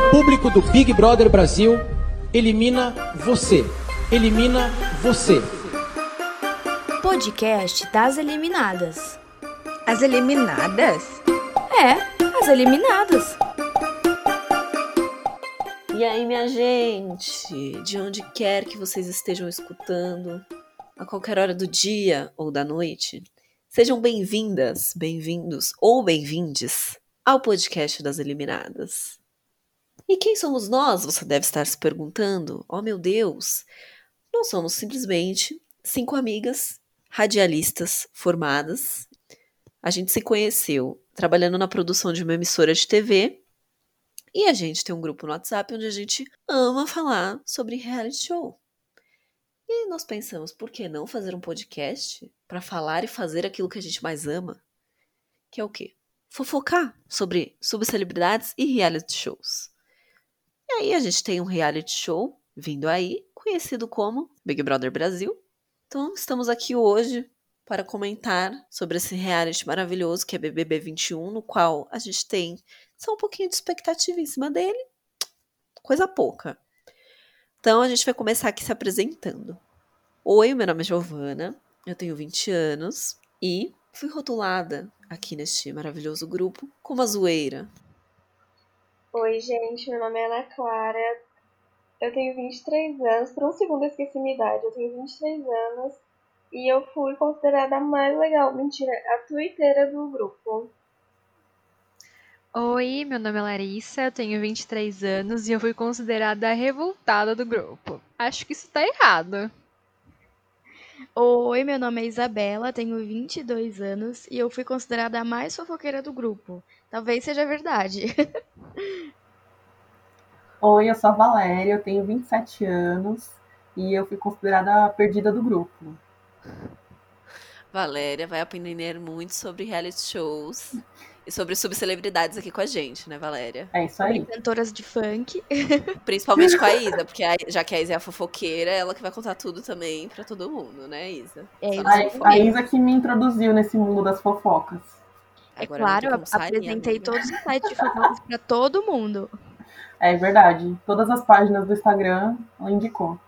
O público do Big Brother Brasil elimina você. Elimina você. Podcast das eliminadas. As eliminadas? É, as eliminadas. E aí, minha gente, de onde quer que vocês estejam escutando, a qualquer hora do dia ou da noite, sejam bem-vindas, bem-vindos ou bem-vindes ao podcast das Eliminadas. E quem somos nós? Você deve estar se perguntando. Oh, meu Deus! Nós somos simplesmente cinco amigas radialistas formadas. A gente se conheceu trabalhando na produção de uma emissora de TV. E a gente tem um grupo no WhatsApp onde a gente ama falar sobre reality show. E nós pensamos, por que não fazer um podcast para falar e fazer aquilo que a gente mais ama? Que é o quê? Fofocar sobre subcelebridades e reality shows. E aí a gente tem um reality show vindo aí, conhecido como Big Brother Brasil. Então estamos aqui hoje para comentar sobre esse reality maravilhoso que é BBB 21, no qual a gente tem só um pouquinho de expectativa em cima dele, coisa pouca. Então a gente vai começar aqui se apresentando. Oi, meu nome é Giovana, eu tenho 20 anos e fui rotulada aqui neste maravilhoso grupo como a zoeira. Oi, gente, meu nome é Ana Clara, eu tenho 23 anos, por um segundo eu esqueci minha idade, eu tenho 23 anos e eu fui considerada a mais legal, mentira, a twitteira do grupo. Oi, meu nome é Larissa, eu tenho 23 anos e eu fui considerada a revoltada do grupo. Acho que isso tá errado. Oi, meu nome é Isabela, tenho 22 anos e eu fui considerada a mais fofoqueira do grupo. Talvez seja verdade. Oi, eu sou a Valéria, eu tenho 27 anos e eu fui considerada a perdida do grupo. Valéria vai aprender muito sobre reality shows sobre subcelebridades aqui com a gente, né, Valéria? É isso aí. Cantoras de funk. Principalmente com a Isa, porque a- já que a Isa é a fofoqueira, ela que vai contar tudo também pra todo mundo, né, Isa? É A, a Isa que me introduziu nesse mundo das fofocas. É Agora claro, eu apresentei amiga. todos os sites de fofocas pra todo mundo. É verdade. Todas as páginas do Instagram ela indicou.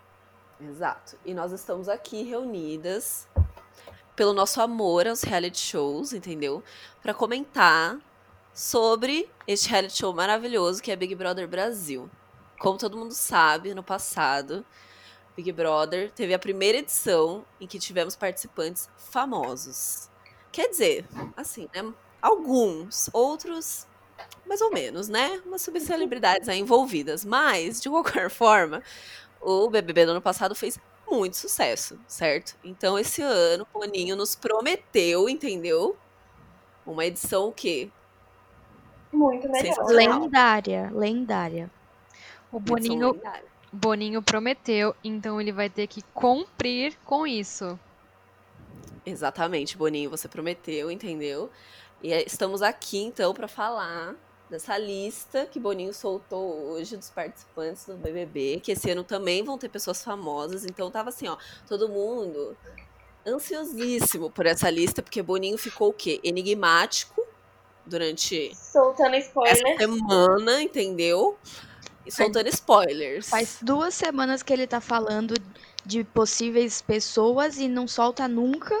Exato. E nós estamos aqui reunidas pelo nosso amor aos reality shows, entendeu? Pra comentar sobre este reality show maravilhoso que é Big Brother Brasil. Como todo mundo sabe, no passado, Big Brother teve a primeira edição em que tivemos participantes famosos. Quer dizer, assim, né? Alguns, outros mais ou menos, né? Umas subcelebridades aí envolvidas. Mas, de qualquer forma, o BBB do ano passado fez muito sucesso, certo? Então, esse ano, o Boninho nos prometeu, entendeu? Uma edição o quê? Muito melhor. Lendária, lendária. O Boninho, lendária. Boninho prometeu, então ele vai ter que cumprir com isso. Exatamente, Boninho, você prometeu, entendeu? E é- estamos aqui, então, para falar dessa lista que Boninho soltou hoje dos participantes do BBB, que esse ano também vão ter pessoas famosas. Então, tava assim, ó, todo mundo ansiosíssimo por essa lista, porque Boninho ficou o quê? Enigmático durante Soltando essa spoiler. semana, entendeu? E soltando spoilers. Faz duas semanas que ele tá falando de possíveis pessoas e não solta nunca.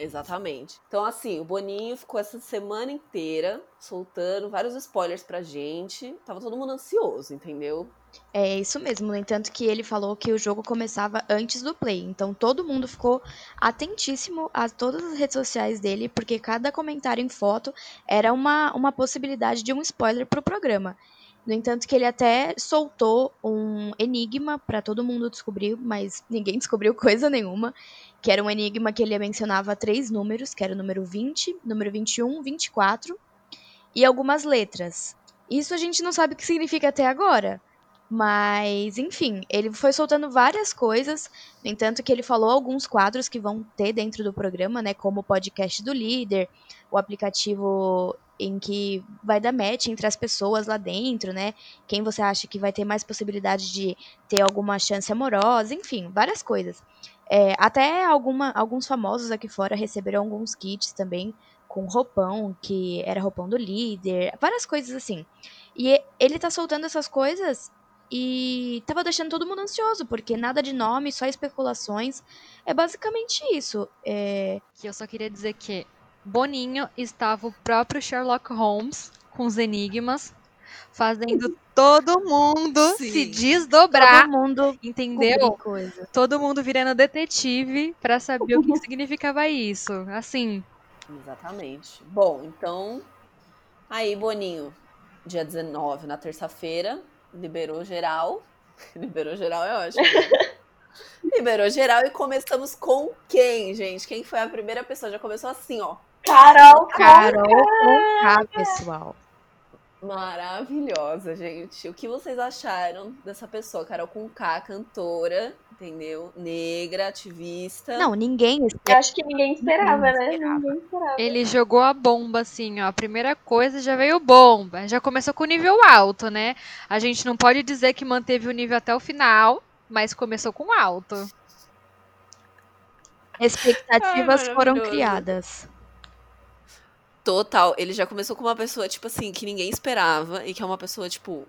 Exatamente. Então, assim, o Boninho ficou essa semana inteira soltando vários spoilers pra gente. Tava todo mundo ansioso, entendeu? É isso mesmo, no entanto que ele falou que o jogo começava antes do play. Então todo mundo ficou atentíssimo a todas as redes sociais dele, porque cada comentário em foto era uma, uma possibilidade de um spoiler pro programa. No entanto que ele até soltou um enigma para todo mundo descobrir, mas ninguém descobriu coisa nenhuma, que era um enigma que ele mencionava três números, que era o número 20, número 21, 24 e algumas letras. Isso a gente não sabe o que significa até agora. Mas, enfim, ele foi soltando várias coisas. No entanto, que ele falou alguns quadros que vão ter dentro do programa, né? Como o podcast do líder, o aplicativo em que vai dar match entre as pessoas lá dentro, né? Quem você acha que vai ter mais possibilidade de ter alguma chance amorosa, enfim, várias coisas. É, até alguma, alguns famosos aqui fora receberam alguns kits também com roupão, que era roupão do líder, várias coisas assim. E ele tá soltando essas coisas e tava deixando todo mundo ansioso, porque nada de nome, só especulações. É basicamente isso. É... Que eu só queria dizer que Boninho estava o próprio Sherlock Holmes com os enigmas, fazendo todo mundo Sim. se desdobrar, Todo mundo entendeu? coisa. Todo mundo virando detetive pra saber o que significava isso. Assim, Exatamente. Bom, então. Aí, Boninho, dia 19, na terça-feira, liberou geral. liberou geral é ótimo. liberou geral e começamos com quem, gente? Quem foi a primeira pessoa? Já começou assim, ó. Carol, Carol K, pessoal. Maravilhosa, gente. O que vocês acharam dessa pessoa? Carol com K, cantora, entendeu? Negra, ativista. Não, ninguém eu acho que ninguém esperava, Ninguém né? esperava. Ninguém esperava. ele jogou a bomba assim, ó. A primeira coisa já veio bomba. Já começou com nível alto, né? A gente não pode dizer que manteve o nível até o final, mas começou com alto. expectativas Ai, foram criadas. Total, ele já começou com uma pessoa, tipo assim, que ninguém esperava e que é uma pessoa, tipo,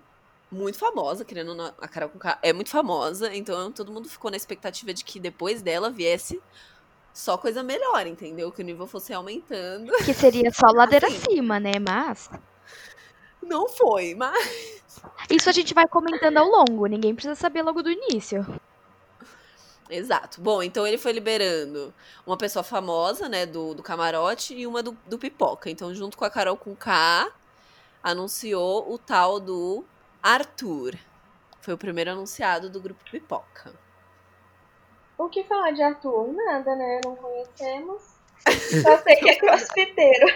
muito famosa, querendo a Carol com K é muito famosa, então todo mundo ficou na expectativa de que depois dela viesse só coisa melhor, entendeu? Que o nível fosse aumentando. Que seria só ladeira Assim. acima, né? Mas Não foi, mas. isso a gente vai comentando ao longo. Ninguém precisa saber logo do início. Exato. Bom, então ele foi liberando uma pessoa famosa, né, do, do camarote e uma do, do pipoca. Então, junto com a Carol com K, anunciou o tal do Arthur. Foi o primeiro anunciado do grupo Pipoca. O que falar de Arthur? Nada, né? Não conhecemos. Só sei que é crossfiteiro.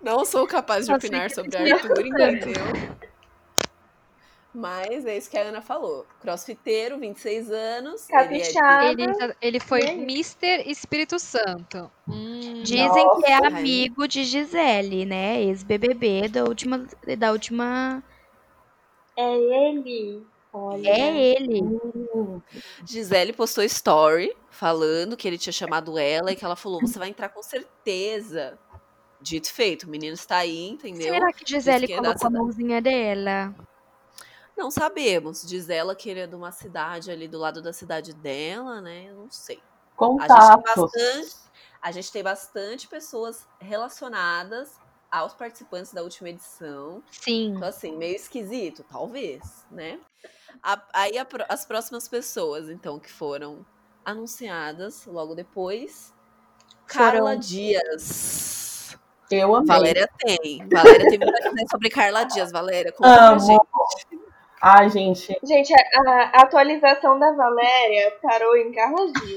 Não sou capaz de Só opinar sobre Arthur, entendeu? Mas é isso que a Ana falou. Crossfiteiro, 26 anos. Ele é de- Capixaba. Ele, ele foi aí? Mister Espírito Santo. Hum, Dizem que é Nossa, amigo de Gisele, né? Ex-BBB da última, da última. É ele. Olha. É ele. Gisele postou story falando que ele tinha chamado ela e que ela falou: você vai entrar com certeza. Dito e feito, o menino está aí, entendeu? Será que Gisele é colocou a mãozinha dela? Não sabemos. Diz ela que ele é de uma cidade ali do lado da cidade dela, né? Eu não sei. A gente, tem Contatos. bastante, a gente tem bastante pessoas relacionadas aos participantes da última edição. Sim. Então, assim, meio esquisito, talvez, né? A- aí a as próximas pessoas, então, que foram anunciadas logo depois. Carla Foram- Dias. Eu amei. Valéria tem. Valéria tem muito a dizer sobre Carla Dias, Valéria. Conta pra Amo. gente. Ai, gente, Gente, a, a atualização da Valéria parou em Carla Dias?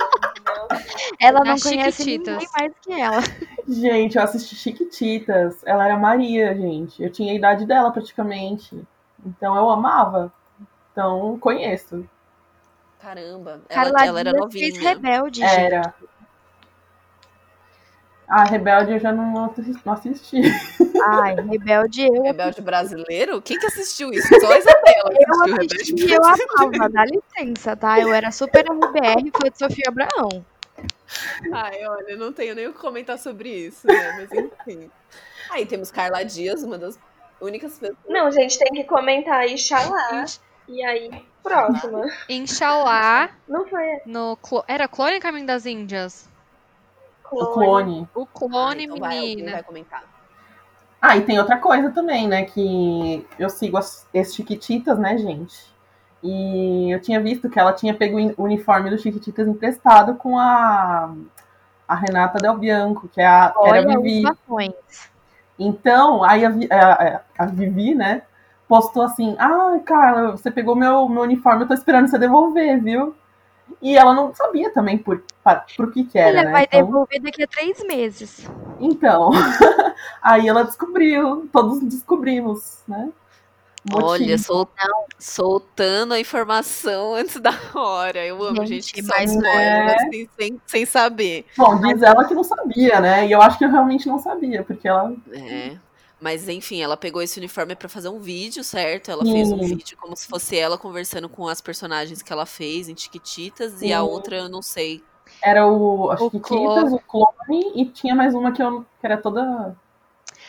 Ela não Nas conhece ninguém mais que ela. gente, eu assisti Chiquititas. Ela era Maria, gente. Eu tinha a idade dela praticamente. Então eu amava. Então conheço. Caramba, ela, Carla ela era novinha. fez rebelde, gente. Era. A Rebelde eu já não assi- não assisti. Ai, rebelde eu. Rebelde brasileiro? Quem que assistiu isso? Só a Isabela Eu assisti e eu amava, dá licença, tá? Eu era super RBR, foi de Sofia Abraão. Ai, olha, eu não tenho nem o que comentar sobre isso, né? Mas enfim. Aí temos Carla Dias, uma das únicas pessoas. Não, gente, tem que comentar Ixalá. E aí, próxima. Inshallah, Não foi no era Clone Caminho das Índias. O clone. O Ah, clone, então vai, alguém menina. vai comentar. Ah, e tem outra coisa também, né? Que eu sigo as, as Chiquititas, né, gente? E eu tinha visto que ela tinha pego o uniforme do Chiquititas emprestado com a, a Renata Del Bianco, que, é a, que era a Olha Vivi. Então, aí a- a- a Vivi, né, postou assim: Ah, Carla, você pegou meu, meu uniforme, eu tô esperando você devolver, viu? E ela não sabia também por, para, por que que era, Ele né? vai Então, devolver daqui a três meses. então, aí ela descobriu, todos descobrimos, né? motivo. Olha, sol- soltando a informação antes da hora. Eu amo gente, Gente, que mas solta spoiler, é- assim, sem, sem saber. Bom, diz ela que não sabia, né? E eu acho que eu realmente não sabia, porque ela. É. Mas enfim, ela pegou esse uniforme pra fazer um vídeo, certo? Ela fez um vídeo como se fosse ela conversando com as personagens que ela fez em Chiquititas e a outra eu não sei. Era o. Acho O clone. Chiquititas, o clone, e tinha mais uma que, eu, que era toda.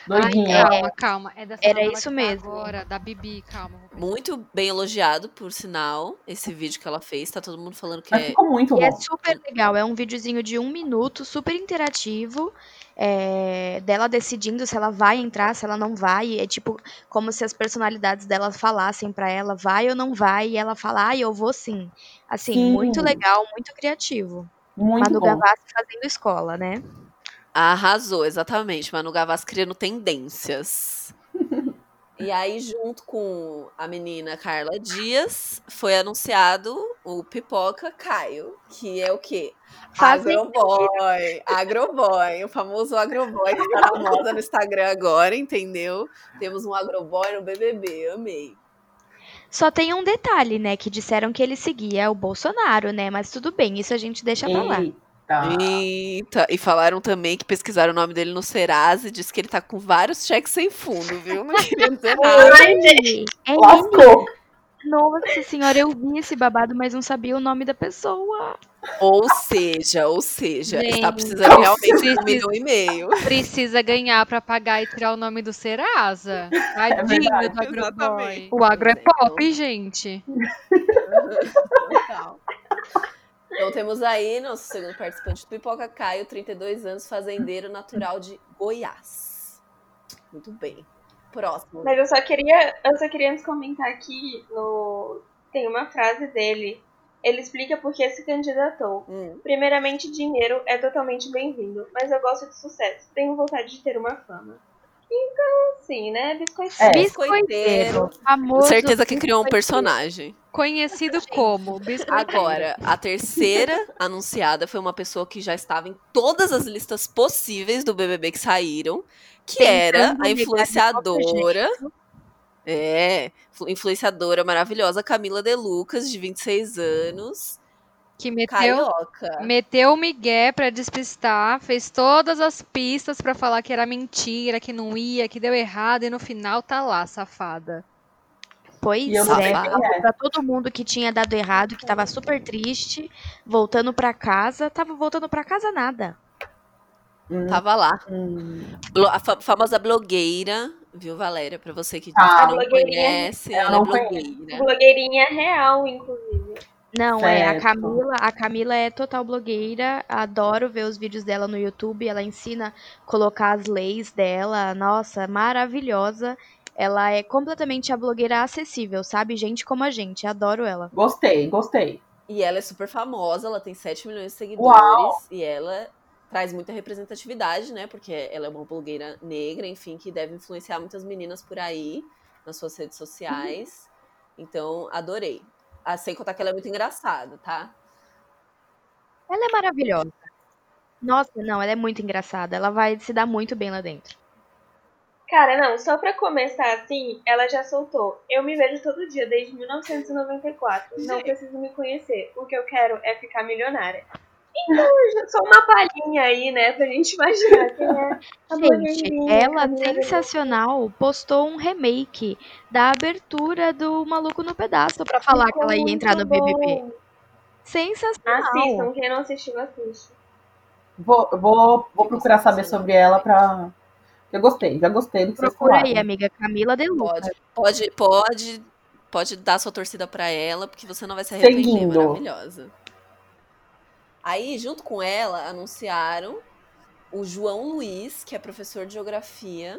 Doidinha. Calma, calma. É dessa Era isso tá mesmo. Agora, da Bibi, calma. Muito bem elogiado, por sinal, esse vídeo que ela fez. Tá todo mundo falando que Mas é. ficou muito E é bom. super legal, é um videozinho de um minuto, super interativo, é, dela decidindo se ela vai entrar, se ela não vai. É tipo como se as personalidades dela falassem pra ela, vai ou não vai, e ela fala, ah, eu vou sim. Assim, Sim. muito legal, muito criativo. Muito Manu bom. Gavassi fazendo escola, né? Arrasou, exatamente. Manu Gavassi criando tendências. E aí, junto com a menina Carla Dias, foi anunciado o Pipoca Caio, que é o quê? Agroboy. Agroboy, o famoso Agroboy que tá na moda no Instagram agora, entendeu? Temos um Agroboy no BBB, amei. Só tem um detalhe, né, que disseram que ele seguia o Bolsonaro, né? Mas tudo bem, isso a gente deixa pra lá. Eita. Eita, e falaram também que pesquisaram o nome dele no Serasa e disse que ele tá com vários cheques sem fundo, viu? Não queria dizer nada. Ai, é. Lascou. Nossa senhora, eu vi esse babado, mas não sabia o nome da pessoa. Ou seja, ou seja, está Gente, precisando realmente de um precisa- milhão e meio. Precisa ganhar pra pagar e tirar o nome do Serasa. Tadinho verdade, do Agroboy. O agro é pop, gente. Total. Então temos aí nosso segundo participante do Pipoca Caio, 32 anos, fazendeiro natural de Goiás. Muito bem. Próximo. Mas eu só queria, eu só queria antes comentar aqui no tem uma frase dele. Ele explica por que se candidatou. Hum. Primeiramente, dinheiro é totalmente bem-vindo, mas eu gosto de sucesso. Tenho vontade de ter uma fama. Então, sim, né? Biscoitinho. É. Biscoiteiro. Com Famoso. certeza que criou um biscoiteiro. personagem. Conhecido como biscoiteiro. Agora, a terceira anunciada foi uma pessoa que já estava em todas as listas possíveis do BBB que saíram, que era a influenciadora. É, influ- influenciadora maravilhosa Camila De Lucas, de 26 anos, Que meteu, carioca. meteu o Miguel pra despistar, fez todas as pistas pra falar que era mentira, que não ia, que deu errado, e no final tá lá, safada. Pois E é, é. pra todo mundo que tinha dado errado, que tava super triste, voltando pra casa, tava voltando pra casa nada. Hum, Tava lá. hum. A fa- famosa blogueira, viu, Valéria? Pra você que Ah, não conhece, Eu ela é blogueira. Blogueirinha real, inclusive. Não, é a Certo. Camila, a Camila é total blogueira, adoro ver os vídeos dela no YouTube, ela ensina a colocar as leis dela, nossa, maravilhosa. Ela é completamente a blogueira acessível, sabe? Gente como a gente, adoro ela. Gostei, gostei. E ela é super famosa, ela tem 7 milhões de seguidores. Uau! E ela traz muita representatividade, né? Porque ela é uma blogueira negra, enfim, que deve influenciar muitas meninas por aí, nas suas redes sociais. Então, adorei. Ah, sem contar que ela é muito engraçada, tá? Ela é maravilhosa. Nossa, não, ela é muito engraçada, ela vai se dar muito bem lá dentro. Cara, não, só pra começar assim, ela já soltou. Eu me vejo todo dia, desde 1994. Não preciso me conhecer. O que eu quero é ficar milionária. Então, já só uma palhinha aí, né, pra gente imaginar quem é a Gente, ela, Lucas. sensacional, postou um remake da abertura do Maluco no Pedaço pra falar que ela ia entrar no Muito BBB. bom. Sensacional. Assistam, quem não assistiu, assiste. Vou, vou, vou procurar saber sobre ela pra. Eu gostei, já gostei do que Procura aí, amiga, Camila De. Pode, pode, pode, pode dar sua torcida pra ela, porque você não vai se arrepender. Seguindo. Maravilhosa. Aí, junto com ela, anunciaram o João Luiz, que é professor de geografia,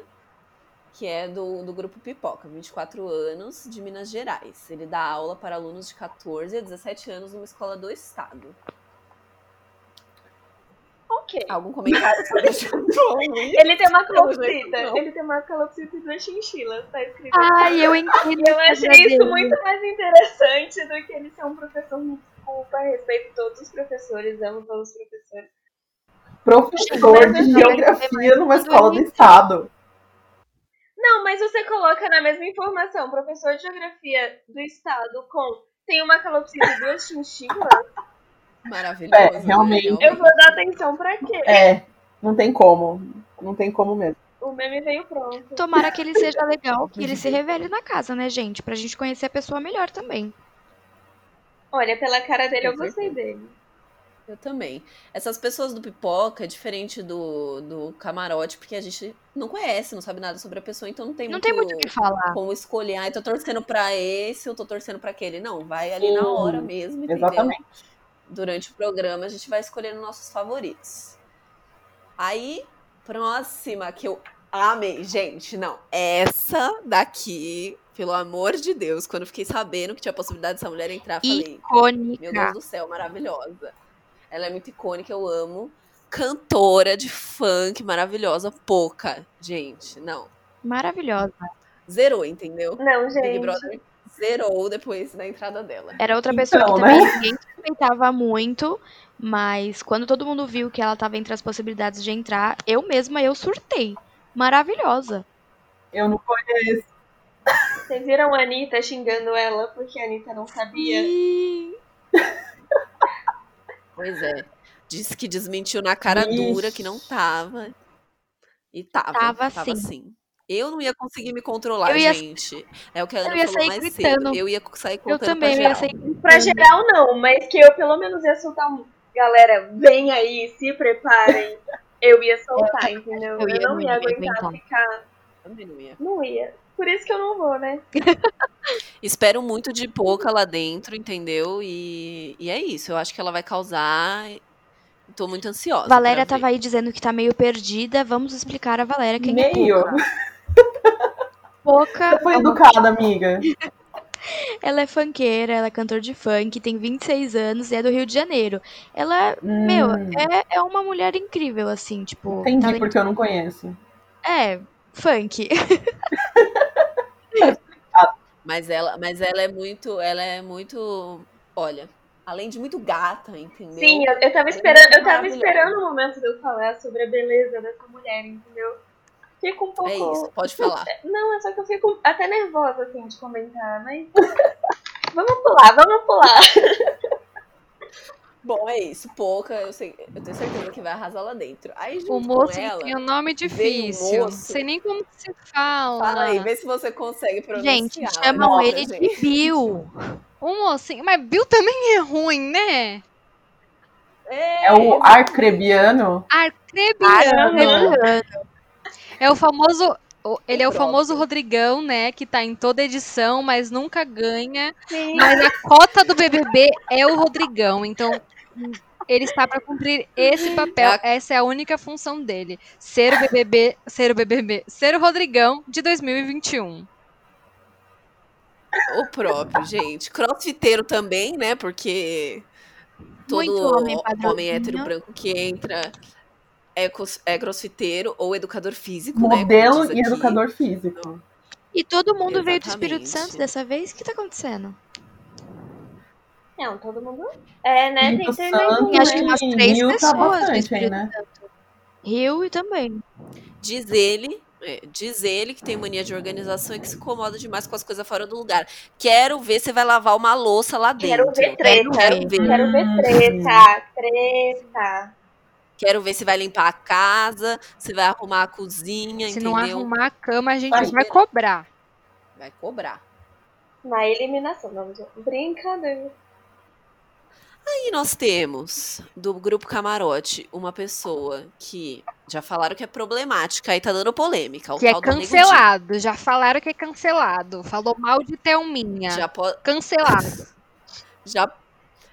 que é do, do grupo Pipoca, 24 anos, de Minas Gerais. Ele dá aula para alunos de 14 a 17 anos numa escola do estado. Ok. Algum comentário sobre o João Luiz? Ele tem uma calopsita. não. Ele tem uma calopsita e duas chinchilas, tá escrito. Ai, eu entendo. Eu achei isso muito mais interessante do que ele ser um professor. Me desculpa, respeito todos os professores, amo todos os professores. Professor de geografia numa escola do estado. Não, mas você coloca na mesma informação, professor de geografia do estado com tem uma calopsita e duas chinchilas, Maravilhoso. É, né? realmente. eu vou dar atenção pra quê? É, não tem como. Não tem como mesmo. O meme veio pronto. Tomara que ele seja legal, que ele se revele na casa, né, gente? Pra gente conhecer a pessoa melhor também. Olha, pela cara dele eu Com gostei dele. Eu também. Essas pessoas do pipoca é diferente do, do camarote, porque a gente não conhece, não sabe nada sobre a pessoa, então não tem Não muito, tem muito o que falar. como escolher. Ah, eu tô torcendo pra esse, eu tô torcendo pra aquele. Não, vai ali na Sim, hora mesmo, entendeu? Exatamente. Durante o programa a gente vai escolhendo nossos favoritos. Aí, próxima que eu amei. Gente, não. Essa daqui, pelo amor de Deus, quando eu fiquei sabendo que tinha a possibilidade dessa mulher entrar, falei, meu Deus Icônica. do céu, maravilhosa. Ela é muito icônica, eu amo. Cantora de funk maravilhosa, pouca. Gente, não. Maravilhosa. Zerou, entendeu? Não, Big gente. Brother zerou depois da entrada dela. Era outra pessoa Então, que né? também ninguém suspeitava muito, mas quando todo mundo viu que ela tava entre as possibilidades de entrar, eu mesma, eu surtei. Maravilhosa. Eu não conheço. Vocês viram a Anitta xingando ela porque a Anitta não sabia? Pois é. Disse que desmentiu na cara Ixi. dura que não tava. E tava. Tava Tava, sim. sim. Eu não ia conseguir me controlar, ia- gente. É o que a Ana eu ia falou sair mais gritando. cedo. Eu ia sair Eu contando também, eu pra ia geral. sair Pra geral não, mas que eu pelo menos ia soltar um. Galera, vem aí, se preparem. Eu ia soltar, entendeu? eu Eu, ia- não ia ia aguentar ficar. Também não ia. Não ia. Por isso que eu não vou, né? Espero muito de pouca lá dentro, entendeu? E, e é isso. Eu acho que ela vai causar. Tô muito ansiosa. Valéria tava aí dizendo que tá meio perdida. Vamos explicar a Valéria quem é Meio. Poca. Você foi educada, amiga. Ela é funkeira, ela é cantor de funk, tem 26 anos e é do Rio de Janeiro. Ela, meu, Hum, é, é uma mulher incrível, assim, tipo. entendi porque eu não conheço. É, funk. Mas ela, mas ela é muito. Ela é muito. Olha, além de muito gata, entendeu? Sim, eu, eu tava é esperando, eu tava esperando o momento de eu falar sobre a beleza dessa mulher, entendeu? Fico um pouco. É isso, pode falar. Não, é só que eu fico até nervosa, assim, de comentar, mas. vamos pular, vamos pular. Bom, é isso. Pouca, eu, sei, eu tenho certeza que vai arrasar lá dentro. Aí, junto O moço ela, tem um nome difícil. Não moço. sei nem como que se fala. fala aí, vê se você consegue pronunciar. Gente, chamam Nossa, ele de gente. Bill. O mocinho. Mas Bill também é ruim, né? É o arcrebiano? Arcrebiano. Arcrebiano. É o famoso. Ele é o famoso Rodrigão, né? Que tá em toda edição, mas nunca ganha. Sim. Mas a cota do BBB é o Rodrigão. Então, ele está para cumprir esse papel. É a- Essa é a única função dele. Ser o BBB, ser o BBB, ser o Rodrigão de 2021. O próprio, gente. Crossfiteiro também, né? Porque todo Muito homem homem hétero branco que entra é, cos- é crossfiteiro ou educador físico, né? Modelo diz e educador físico. E todo mundo veio do Espírito Exatamente. Santo dessa vez? O que tá acontecendo? Não, todo mundo. É, né? Tem, Espírito tem mais um, Acho que umas três Rio tá pessoas do bastante aí, né? Rio e também. Diz ele, é, diz ele que tem mania de organização e que se incomoda demais com as coisas fora do lugar. Quero ver se vai lavar uma louça lá Quero dentro. ver treta. Quero ver. Quero ver Hum. treta. Treta. Quero ver se vai limpar a casa, se vai arrumar a cozinha, Se entendeu? não arrumar a cama, a gente Vai vai cobrar. Vai cobrar. Na eliminação, vamos ver. Brincadeira. E nós temos, do grupo Camarote, uma pessoa que já falaram que é problemática e tá dando polêmica. O Que é cancelado. Já falaram que é cancelado. Falou mal de Thelminha. Já, po- Cancelado. já,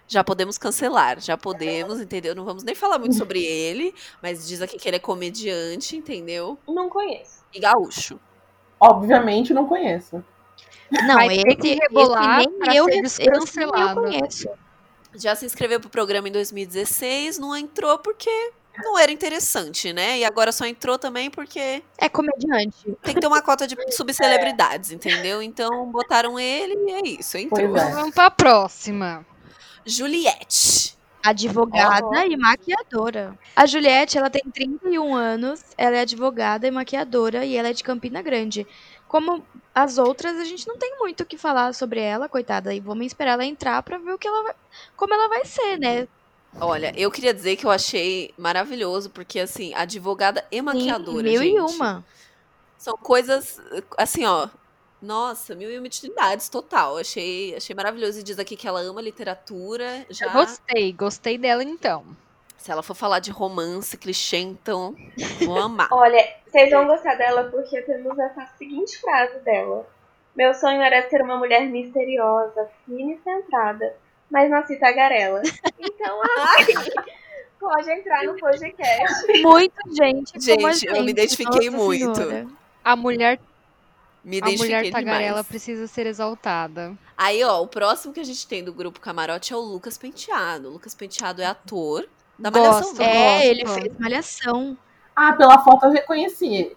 já podemos cancelar, já podemos, entendeu? Não vamos nem falar muito sobre ele, mas diz aqui que ele é comediante, entendeu? Não conheço. E gaúcho. Obviamente não conheço. Não, Vai ter esse, que rebolar esse nem pra eu, ser esse nem eu descancelado. conheço. Já se inscreveu pro programa em 2016, não entrou porque não era interessante, né? E agora só entrou também porque É comediante. tem que ter uma cota de subcelebridades, entendeu? Então botaram ele e é isso, entrou. Pois é. Então vamos pra próxima. Juliette. Advogada e maquiadora. A Juliette, ela tem 31 anos, ela é advogada e maquiadora e ela é de Campina Grande. Como as outras, a gente não tem muito o que falar sobre ela, coitada, e vamos esperar ela entrar pra ver o que ela vai, como ela vai ser, né? Olha, eu queria dizer que eu achei maravilhoso, porque assim, advogada e maquiadora, Sim, mil gente. e uma. São coisas, assim, ó, Nossa, mil e uma utilidades, total. Achei, achei maravilhoso. E diz aqui que ela ama literatura. Já, Gostei, gostei dela então. Se ela for falar de romance, clichê, então vou amar. Olha, vocês vão gostar dela porque temos essa seguinte frase dela. Meu sonho era ser uma mulher misteriosa, fina e centrada, mas nasci tagarela. Então, assim, pode entrar no podcast. Muito gente. a Gente, eu me identifiquei Nossa muito. Senhora. A mulher, Me a mulher tagarela demais. precisa ser exaltada. Aí, ó, o próximo que a gente tem do grupo Camarote é o Lucas Penteado. O Lucas Penteado é ator da Malhação. Gosto? É, gosto. ele fez malhação. Ah, pela foto eu reconheci.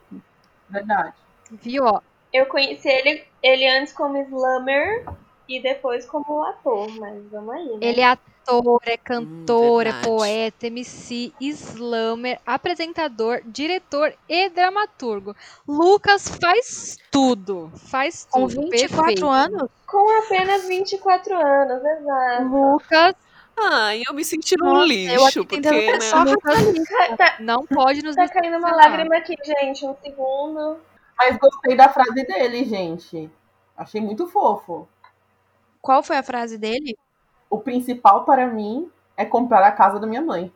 Verdade. Viu, ó? Eu conheci ele, ele antes como slammer e depois como ator, mas vamos aí, né? Ele é ator, é cantor, é verdade. poeta, MC, slammer, apresentador, diretor e dramaturgo. Lucas faz tudo. Faz Com tudo. 24 perfeito. anos, Com apenas 24 anos, exato. Lucas Ai, eu me senti num Nossa, lixo, porque, né? pensar. Tá, tá- não pode nos tá caindo uma lágrima aqui, gente. Um segundo. Mas gostei da frase dele, gente. Achei muito fofo. qual foi a frase dele? O principal para mim é comprar a casa da minha mãe.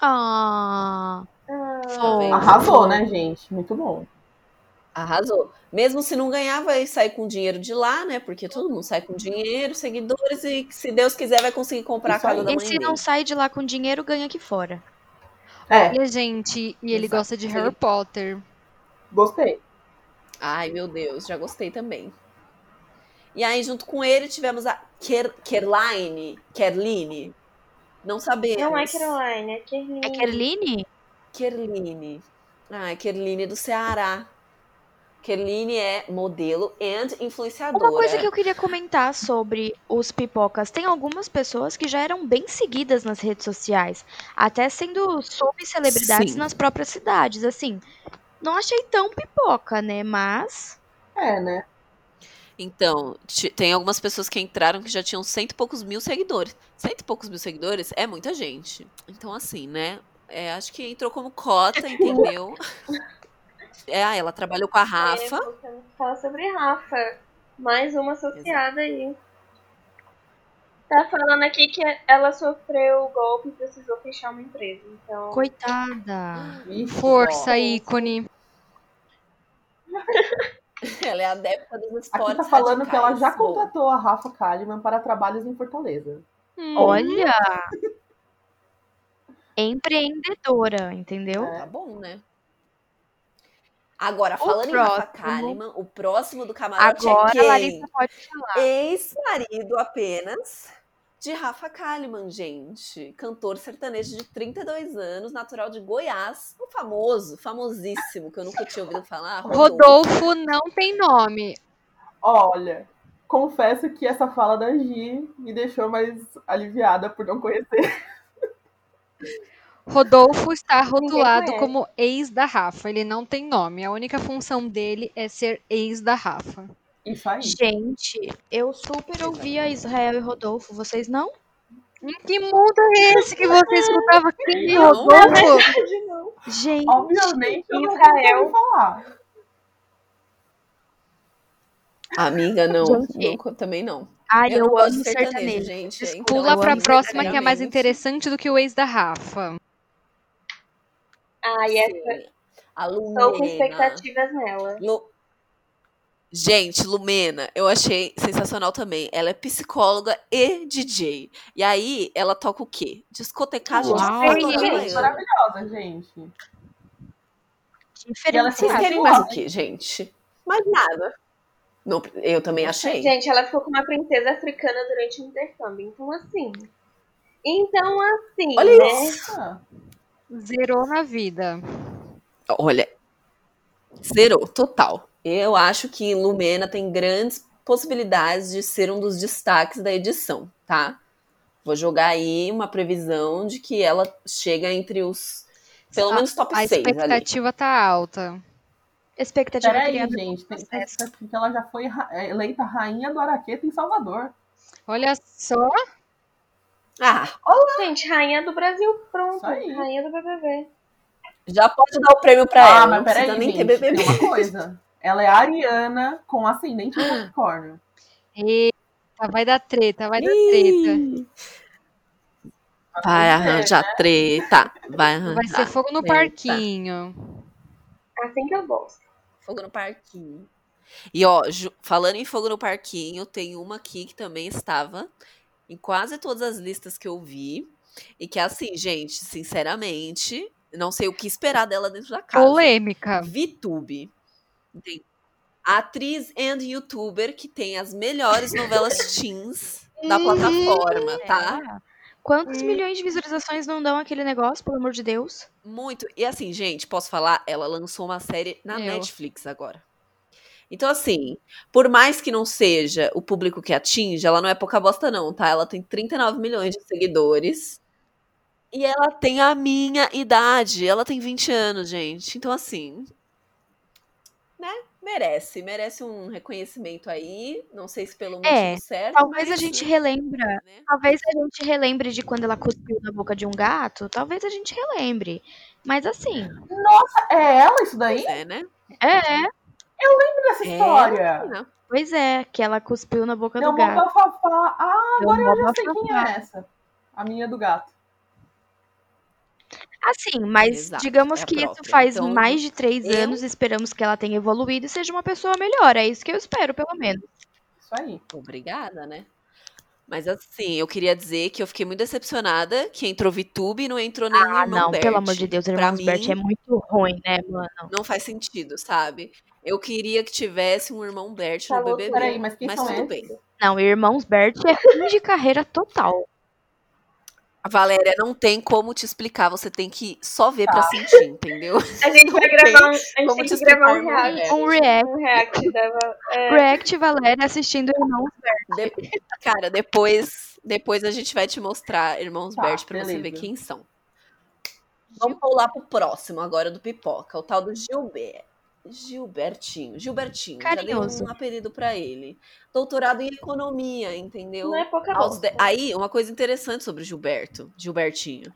Ah, Ah. Arrasou, né, gente? Muito bom. Arrasou. Mesmo se não ganhar, vai sair com dinheiro de lá, né? Porque todo mundo sai com dinheiro, seguidores, e se Deus quiser, vai conseguir comprar Isso a casa aí. da E mãe se dele. não sai de lá com dinheiro, ganha aqui fora. É, Olha, gente, e ele Exato. gosta de. Harry Potter. gostei. Ai, meu Deus, já gostei também. E aí, junto com ele, tivemos a Ker Kerline. Kerline. Não sabemos. não é Caroline, é Kerline. É Kerline? Kerline. Ah, Kerline do Ceará. Kerline é modelo and influenciadora. Uma coisa que eu queria comentar sobre os pipocas. Tem algumas pessoas que já eram bem seguidas nas redes sociais, até sendo subcelebridades nas próprias cidades. Assim, não achei tão pipoca, né? Mas. É, né? Então, tem algumas pessoas que entraram que já tinham cento e poucos mil seguidores. Cento e poucos mil seguidores é muita gente. Então, assim, né? é, acho que entrou como cota, entendeu? É, ah, ela trabalhou com a Rafa. É, temos que falar sobre Rafa. Mais uma associada aí. Tá falando aqui que ela sofreu o golpe e precisou fechar uma empresa. Então, Coitada. Vixe, Força, ícone. Ela é adepta dos Aqui esportes tá falando que ela já radicais. Contratou a Rafa Kalimann para trabalhos em Fortaleza. Hum, Olha! Empreendedora, entendeu? É. Tá bom, né? Agora, falando em Rafa. Kalimann, o próximo do camarote Agora é a quem? Larissa pode falar. Ex-marido apenas de Rafa Kalimann, gente. Cantor sertanejo de 32 anos, natural de Goiás. O famoso, famosíssimo, que eu nunca tinha ouvido falar. Rodolfo não tem nome. Olha, confesso que essa fala da Angie me deixou mais aliviada por não conhecer. Rodolfo está rotulado como ex da Rafa. Ele não tem nome. A única função dele é ser ex da Rafa. Isso aí. Gente, eu super ouvia Israel e Rodolfo, vocês não? Que mundo é esse que você escutava quem? Não. Rodolfo? de novo. Gente, Obviamente, eu não Israel. ouvi falar. Amiga, não, Gente. não, Também não. ai, Eu eu, não amo sertanejo, sertanejo. gente. Então, Pula eu pra amo próxima que é mais interessante do que o ex da Rafa. Ah, e essa. A estou com Lumena. expectativas nela. Lu- Gente, Lumena, eu achei sensacional também. Ela é psicóloga e DJ. E aí, ela toca o quê? Discotecagem Uau. de gente. Maravilhosa, gente. Vocês Diferenciado. querem mais o quê, gente? Mais nada. Não, eu também achei. Gente, ela ficou com uma princesa africana durante o intercâmbio. Então, assim. Então, assim, Olha né? isso. Zerou na vida. Olha, zerou, total. Eu acho que Lumena tem grandes possibilidades de ser um dos destaques da edição, tá? Vou jogar aí uma previsão de que ela chega entre os, pelo A- menos top A 6 ali. expectativa tá alta. Expectativa Peraí, criada gente. Tem que que ela já foi ra- eleita rainha do Araqueta em Salvador. Olha só. Ah, Gente, rainha do Brasil, pronto. Rainha do BBB. já pode dar o prêmio pra ah, ela, mas não peraí, precisa nem gente, uma coisa. Ela é ariana com ascendente em Capricórnio. Eita, vai dar treta, vai dar treta. Vai ver, arranjar né? treta. Vai arranjar. Vai ser fogo no treta. parquinho. Assim que eu gosto. Fogo no parquinho. E ó, falando em fogo no parquinho, tem uma aqui que também estava em quase todas as listas que eu vi. E que assim, gente, sinceramente, não sei o que esperar dela dentro da casa. Polêmica. VTube. Atriz and youtuber que tem as melhores novelas teens da plataforma, tá? Quantos milhões de visualizações não dão aquele negócio, pelo amor de Deus? Muito. E assim, gente, posso falar? Ela lançou uma série na Eu. Netflix agora. Então, assim, por mais que não seja o público que atinge, ela não é pouca bosta, não, tá? Ela tem 39 milhões de seguidores. E ela tem a minha idade. Ela tem 20 anos, gente. Então, assim. Né? Merece. Merece um reconhecimento aí. Não sei se pelo motivo É, certo. Talvez a gente relembra. né? Talvez a gente relembre de quando ela cuspiu na boca de um gato. Talvez a gente relembre. Mas assim, É ela isso daí? É, né? é. Lembra dessa É, história? menina. Pois é, que ela cuspiu na boca Deu do gato. bafafá. Ah, Deu agora eu já sei quem é essa. A minha do gato. Assim, mas Exato, digamos é que isso própria. faz Então, mais de três eu- anos. Esperamos que ela tenha evoluído e seja uma pessoa melhor. É isso que eu espero, pelo menos. Isso aí. Obrigada, né? Mas assim, eu queria dizer que eu fiquei muito decepcionada que entrou VTube e não entrou nenhum Ah, irmão não, Bert. pelo amor de Deus, Pra Irmãos Bert mim- é muito ruim, né, mano? Não faz sentido, sabe? Eu queria que tivesse um irmão Bert no Falou, BBB. Peraí, mas quem mas são tudo esses? bem. Não, Irmãos Bert é fim de carreira total. Valéria, não tem como te explicar, você tem que só ver Tá. pra sentir, entendeu? A gente vai gravar um, a gente como tem que gravar um explicar, react. Um react, Um react da. É, react Valéria assistindo Irmãos De- Cara, depois, depois a gente vai te mostrar Irmãos Tá, Bert pra você ver beleza. quem são. Vamos pular pro próximo agora do Pipoca, o tal do Gilbert. Gilbertinho, Gilbertinho, já Carinhoso. dei um apelido pra ele. Doutorado em economia, entendeu? não é pouca Aos de- Aí, uma coisa interessante sobre o Gilberto, Gilbertinho.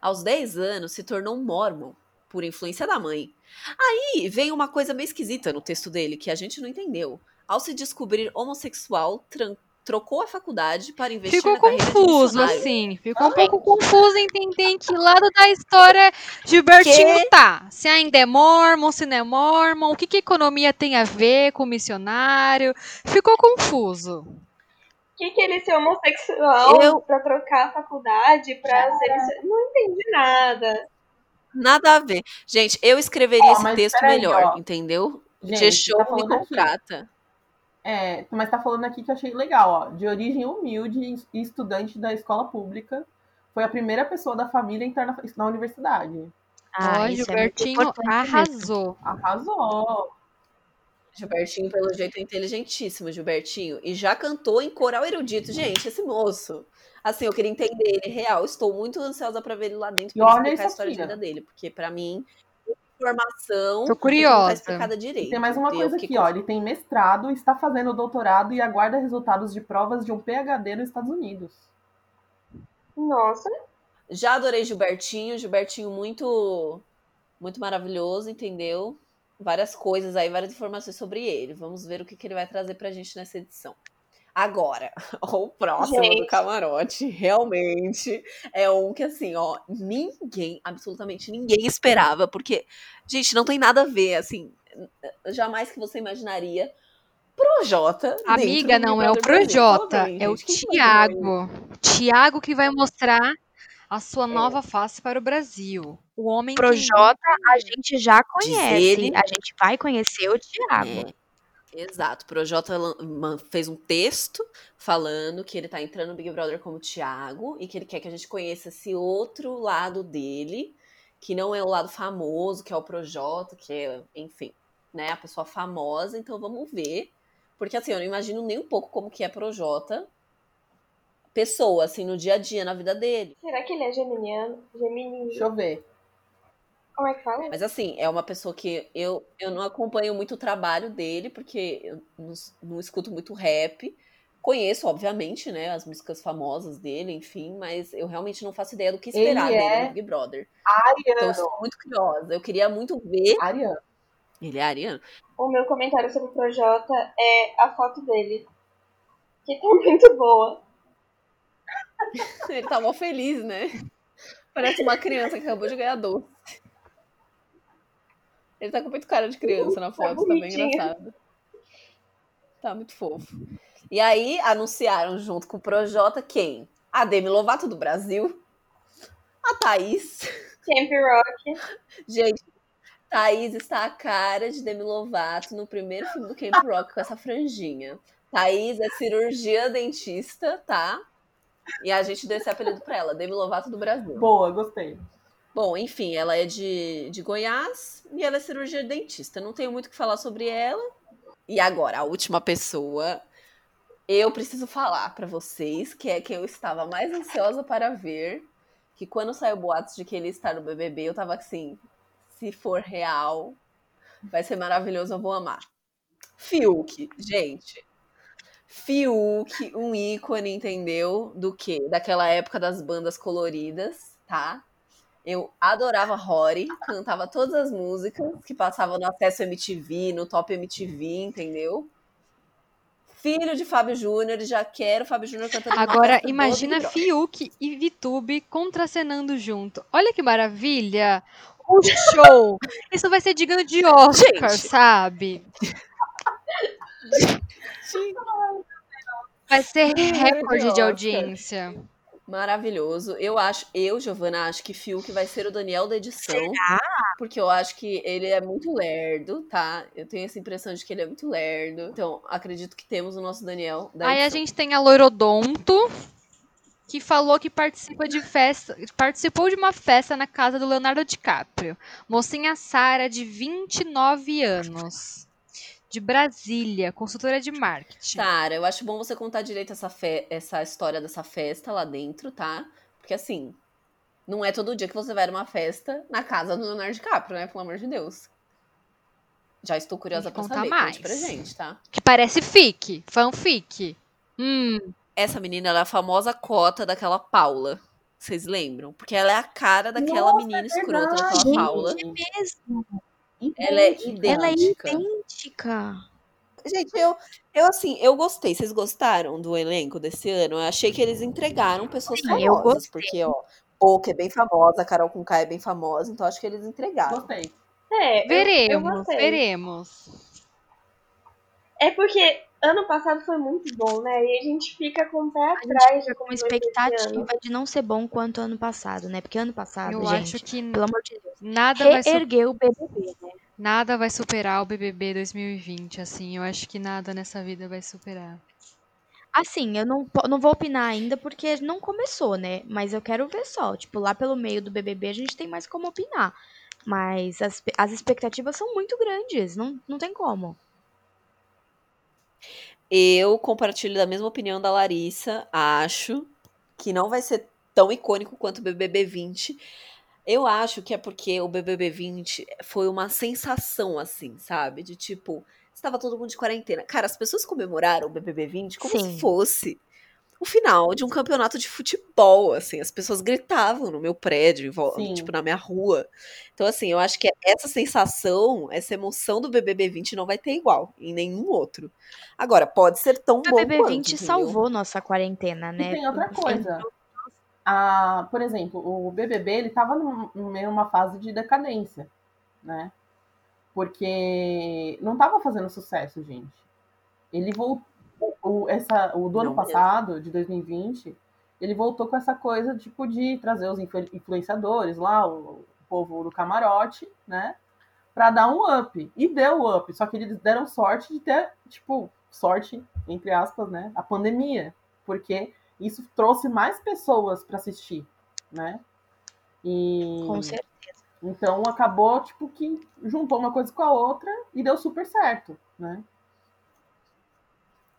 Aos 10 anos, se tornou um mormon, por influência da mãe. Aí, vem uma coisa meio esquisita no texto dele, que a gente não entendeu. Ao se descobrir homossexual, tran- trocou a faculdade para investir Ficou na carreira de confuso, assim. Ficou um pouco confuso em entender em que lado da história Gilbertinho tá. Se ainda é mormon, se não é mormon, o que, que economia tem a ver com missionário. Ficou confuso. O que, que ele ser homossexual Eu- pra trocar a faculdade, pra ser. isso- Não entendi nada. Nada a ver. Gente, eu escreveria Ó, esse texto melhor, ó. entendeu? Gente, G-Show tá me aqui. É, mas tá falando aqui que eu achei legal, ó. De origem humilde e estudante da escola pública, foi a primeira pessoa da família a entrar na, na universidade. Ah, é Gilbertinho mesmo. arrasou. Arrasou. Gilbertinho, pelo jeito, é inteligentíssimo, Gilbertinho. E já cantou em coral erudito. Gente, esse moço. Assim, eu queria entender ele real. Estou muito ansiosa pra ver ele lá dentro E explicar a história aqui, de vida dele. Porque, pra mim, informação. Tô curiosa. Tá explicada direito. Tem mais uma coisa aqui, ó. Ele tem mestrado, está fazendo doutorado e aguarda resultados de provas de um PhD nos Estados Unidos. Nossa, Já adorei Gilbertinho, Gilbertinho muito muito maravilhoso, entendeu? Várias coisas aí, várias informações sobre ele. Vamos ver o que, que ele vai trazer pra gente nessa edição. Agora, o próximo do Gente. camarote realmente é um que assim, ó, ninguém, absolutamente ninguém esperava, porque, gente, não tem nada a ver, assim, jamais que você imaginaria Projota. Amiga, do não é o Projota, bem, é o que Tiago. Tiago que vai mostrar a sua nova face para o Brasil. O homem que Projota, a gente já conhece. ele. A gente vai conhecer o Thiago. É, exato. O Projota fez um texto falando que ele tá entrando no Big Brother como Thiago e que ele quer que a gente conheça esse outro lado dele, que não é o lado famoso, que é o Projota, que é, enfim, né, a pessoa famosa. Então vamos ver. Porque assim, eu não imagino nem um pouco como que é Projota pessoa, assim, no dia a dia, na vida dele. será que ele é geminiano? Gemini. Deixa eu ver. Como é que fala? Mas assim, é uma pessoa que eu, eu não acompanho muito o trabalho dele, porque eu não, não escuto muito rap. Conheço, obviamente, né, as músicas famosas dele, enfim, mas eu realmente não faço ideia do que esperar Ele dele é no Big Brother. Então eu Ariano. estou muito curiosa. Eu queria muito ver. Ariano. Ele é ariano? O meu comentário sobre o Projota é a foto dele. Que tá muito boa. Ele tá mó feliz, né? Parece uma criança que acabou de ganhar doce. Ele tá com muito cara de criança na foto, tá bem bonitinho. engraçado. Tá muito fofo. E aí anunciaram junto com o Projota quem? A Demi Lovato do Brasil, a Thaís. Camp Rock. Gente, Thaís está a cara de Demi Lovato no primeiro filme do Camp Rock com essa franjinha. Thaís é cirurgia dentista, tá? E a gente deu esse apelido pra ela, Demi Lovato do Brasil. Boa, gostei. Bom, enfim, ela é de, de Goiás e ela é cirurgia dentista. Não tenho muito o que falar sobre ela. E agora, a última pessoa. Eu preciso falar pra vocês que é quem eu estava mais ansiosa para ver. Que quando saiu boatos de que ele está no BBB, eu tava assim: se for real, vai ser maravilhoso, eu vou amar. Fiuk, gente. Fiuk, um ícone, entendeu? Do que? Daquela época das bandas coloridas, tá? Eu adorava Rory, cantava todas as músicas que passavam no Acesso MTV, no Top MTV, entendeu? Filho de Fábio Júnior, já quero Fábio Júnior cantando Agora, imagina. Fiuk e Vitube contracenando junto. Olha que maravilha! O show! Isso vai ser digno de Oscar, Gente. sabe? Vai ser recorde de audiência. Maravilhoso. Eu acho, eu, Giovana, acho que Fiuk vai ser o Daniel da edição. Porque eu acho que ele é muito lerdo, tá? Eu tenho essa impressão de que ele é muito lerdo. Então, acredito que temos o nosso Daniel da Aí a edição. gente tem a Loirodonto, que falou que participa de festa, participou de uma festa na casa do Leonardo DiCaprio. Mocinha Sara, de 29 anos, de Brasília, consultora de marketing. Sara, eu acho bom você contar direito essa, fe- essa história dessa festa lá dentro, tá? Porque assim, não é todo dia que você vai numa festa na casa do Leonardo DiCaprio, né? Pelo amor de Deus. Já estou curiosa pra contar saber. mais. Conte pra gente, tá? Que parece fic, fanfic. Hum, Essa menina, ela é a famosa cota daquela Paula. Vocês lembram? Porque ela é a cara daquela Nossa, menina é escrota, daquela Paula. mesmo. Ela é Idêntica. Ela é idêntica. Gente, eu, eu assim, eu gostei. Vocês gostaram do elenco desse ano? Eu achei que eles entregaram pessoas Sim, eu famosas. gostei. Porque, ó, Pouca é bem famosa, a Carol com é bem famosa, então acho que eles entregaram. Gostei. É, eu- eu veremos, gostei. veremos. É porque ano passado foi muito bom, né? E a gente fica com o pé atrás de Com expectativa de não ser bom quanto ano passado, né? Porque ano passado, Eu gente, acho que pelo amor de Deus, nada vai, su- reergueu o BBB, né? nada vai superar o BBB 2020, assim. Eu acho que nada nessa vida vai superar. Assim, eu não, não vou opinar ainda porque não começou, né? Mas eu quero ver só. Tipo, lá pelo meio do BBB a gente tem mais como opinar. Mas as, as expectativas são muito grandes, não, não tem como. Eu compartilho da mesma opinião da Larissa. Acho que não vai ser tão icônico quanto o BBB 20. Eu acho que é porque o BBB 20 foi uma sensação, assim, sabe? De tipo, estava todo mundo de quarentena. Cara, as pessoas comemoraram o BBB 20 como Sim. se fosse o final de um campeonato de futebol, assim. As pessoas gritavam no meu prédio, Sim. tipo, na minha rua. Então, assim, eu acho que essa sensação, essa emoção do BBB 20 não vai ter igual em nenhum outro. Agora, pode ser tão O bom BBB quanto, 20 entendeu? salvou nossa quarentena, E né? tem outra Enfim, coisa. A, por exemplo, o BBB ele tava num, num meio uma fase de decadência, né? Porque não tava fazendo sucesso, gente. Ele voltou, o, essa, o do ano Não mesmo. passado, de 2020, ele voltou com essa coisa tipo de trazer os influ- influenciadores lá, o, povo do camarote, né? Pra dar um up. E deu up. Só que eles deram sorte de ter, tipo, sorte, entre aspas, né? A pandemia. Porque isso trouxe mais pessoas para assistir, né? E Com certeza. então acabou tipo que juntou uma coisa com a outra e deu super certo, né?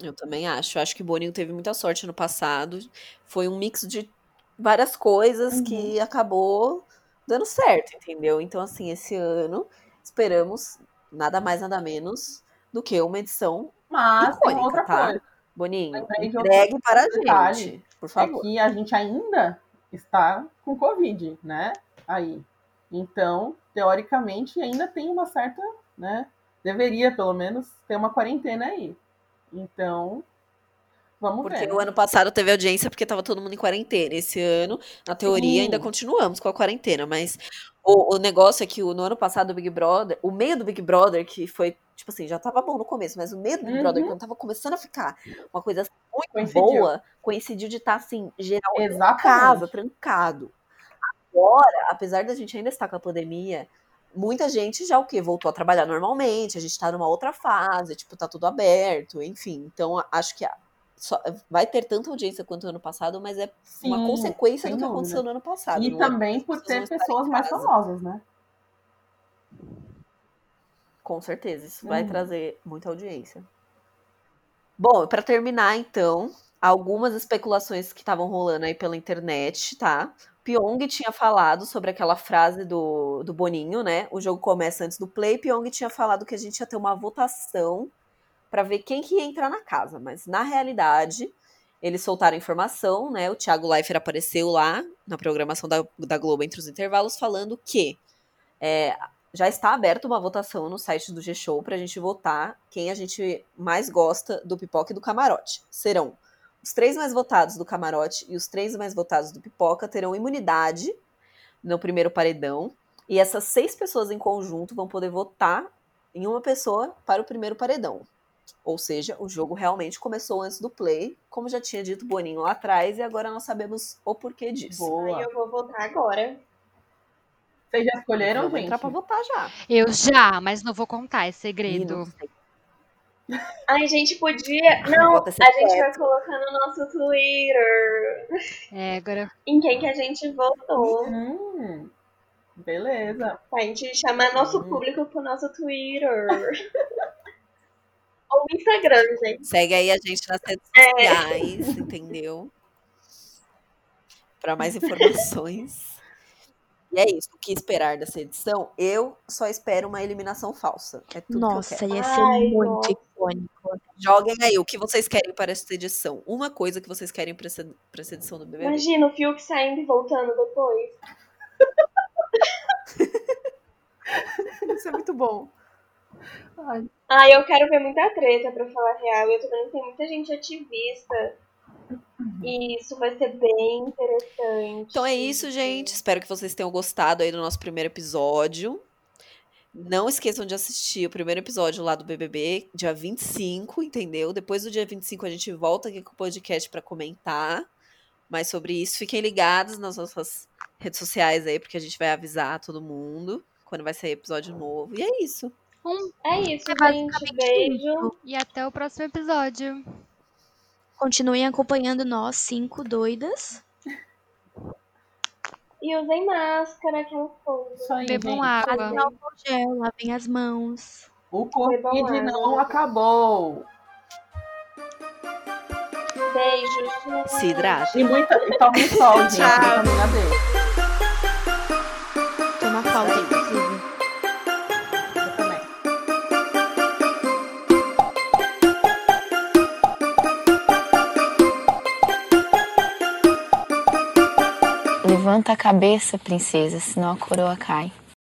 Eu também acho. Eu acho que o Boninho teve muita sorte no passado. Foi um mix de várias coisas Uhum. que acabou dando certo, entendeu? Então, assim, esse ano esperamos nada mais, nada menos do que uma edição Mas tem icônica, outra tá? coisa, Boninho. Entregue para a detalhe, gente, por é favor. que a gente ainda está com Covid, né? Aí. Então, teoricamente, ainda tem uma certa né? Deveria, pelo menos, ter uma quarentena aí. Então, vamos Porque ver. o ano passado teve audiência porque tava todo mundo em quarentena. Esse ano, na teoria, Sim. ainda continuamos com a quarentena. Mas o, o negócio é que no ano passado o Big Brother, o meio do Big Brother, que foi, tipo assim, já tava bom no começo, mas o meio do Big Uhum. Brother, quando tava começando a ficar uma coisa muito Coincidiu. boa, coincidiu de estar, assim, geral Exatamente. casa, trancado. Agora, apesar da gente ainda estar com a pandemia, muita gente já o quê? Voltou a trabalhar normalmente, a gente tá numa outra fase, tipo, tá tudo aberto, enfim. Então, acho que só- vai ter tanta audiência quanto o ano passado, mas é uma Sim, consequência sem do que dúvida. aconteceu no ano passado. E é também por ter pessoas mais famosas, né? Com certeza, isso vai Uhum. trazer muita audiência. Bom, para terminar, então, algumas especulações que estavam rolando aí pela internet, tá? Pyong tinha falado sobre aquela frase do, do Boninho, né? O jogo começa antes do play. Pyong tinha falado que a gente ia ter uma votação para ver quem que ia entrar na casa, mas na realidade eles soltaram informação, né? O Thiago Leifert apareceu lá na programação da, da Globo entre os intervalos falando que é, já está aberta uma votação no site do G-Show pra gente votar quem a gente mais gosta do pipoca e do camarote. Serão os três mais votados do camarote e os três mais votados do pipoca terão imunidade no primeiro paredão. E essas seis pessoas em conjunto vão poder votar em uma pessoa para o primeiro paredão. Ou seja, o jogo realmente começou antes do play, como já tinha dito o Boninho lá atrás, e agora nós sabemos o porquê disso. Boa. Aí eu vou votar agora. Vocês já escolheram, Vamos gente? entrar pra votar já. Eu já, mas não vou contar, é segredo. A gente podia. Não, a gente vai colocar no nosso Twitter É, agora. em quem que a gente votou. Hum, beleza. Pra gente chamar nosso Hum. público pro nosso Twitter. Ou Instagram, gente. Segue aí a gente nas redes É. sociais, entendeu? Para mais informações. E é isso. O que esperar dessa edição? Eu só espero uma eliminação falsa. É tudo Nossa, que eu quero. ia ser Ai, muito nossa. Icônico. Joguem aí o que vocês querem para essa edição. Uma coisa que vocês querem para essa, pra essa edição do BBB. Imagina o Fiuk saindo e voltando depois. Isso é muito bom. Ai, Ai, eu quero ver muita treta, pra falar a real. Eu tô vendo que tem muita gente ativista. E isso vai ser bem interessante. Então é isso, gente. Espero que vocês tenham gostado aí do nosso primeiro episódio. Não esqueçam de assistir o primeiro episódio lá do BBB, dia 25, entendeu? Depois do dia 25 a gente volta aqui com o podcast para comentar mais sobre isso. Fiquem ligados nas nossas redes sociais aí, porque a gente vai avisar todo mundo quando vai sair episódio novo. E é isso. Um É isso, É gente. Beijo. e até o próximo episódio. Continuem acompanhando nós, cinco doidas. E usem máscara, aquela coisa. isso aí, Bebam gente. água. Passem álcool gel, lavem as mãos. O Covid não acabou. Beijo, gente. Se hidrate. E, muita, e tomem sol, gente. Tchau. Levanta a cabeça, princesa, senão a coroa cai.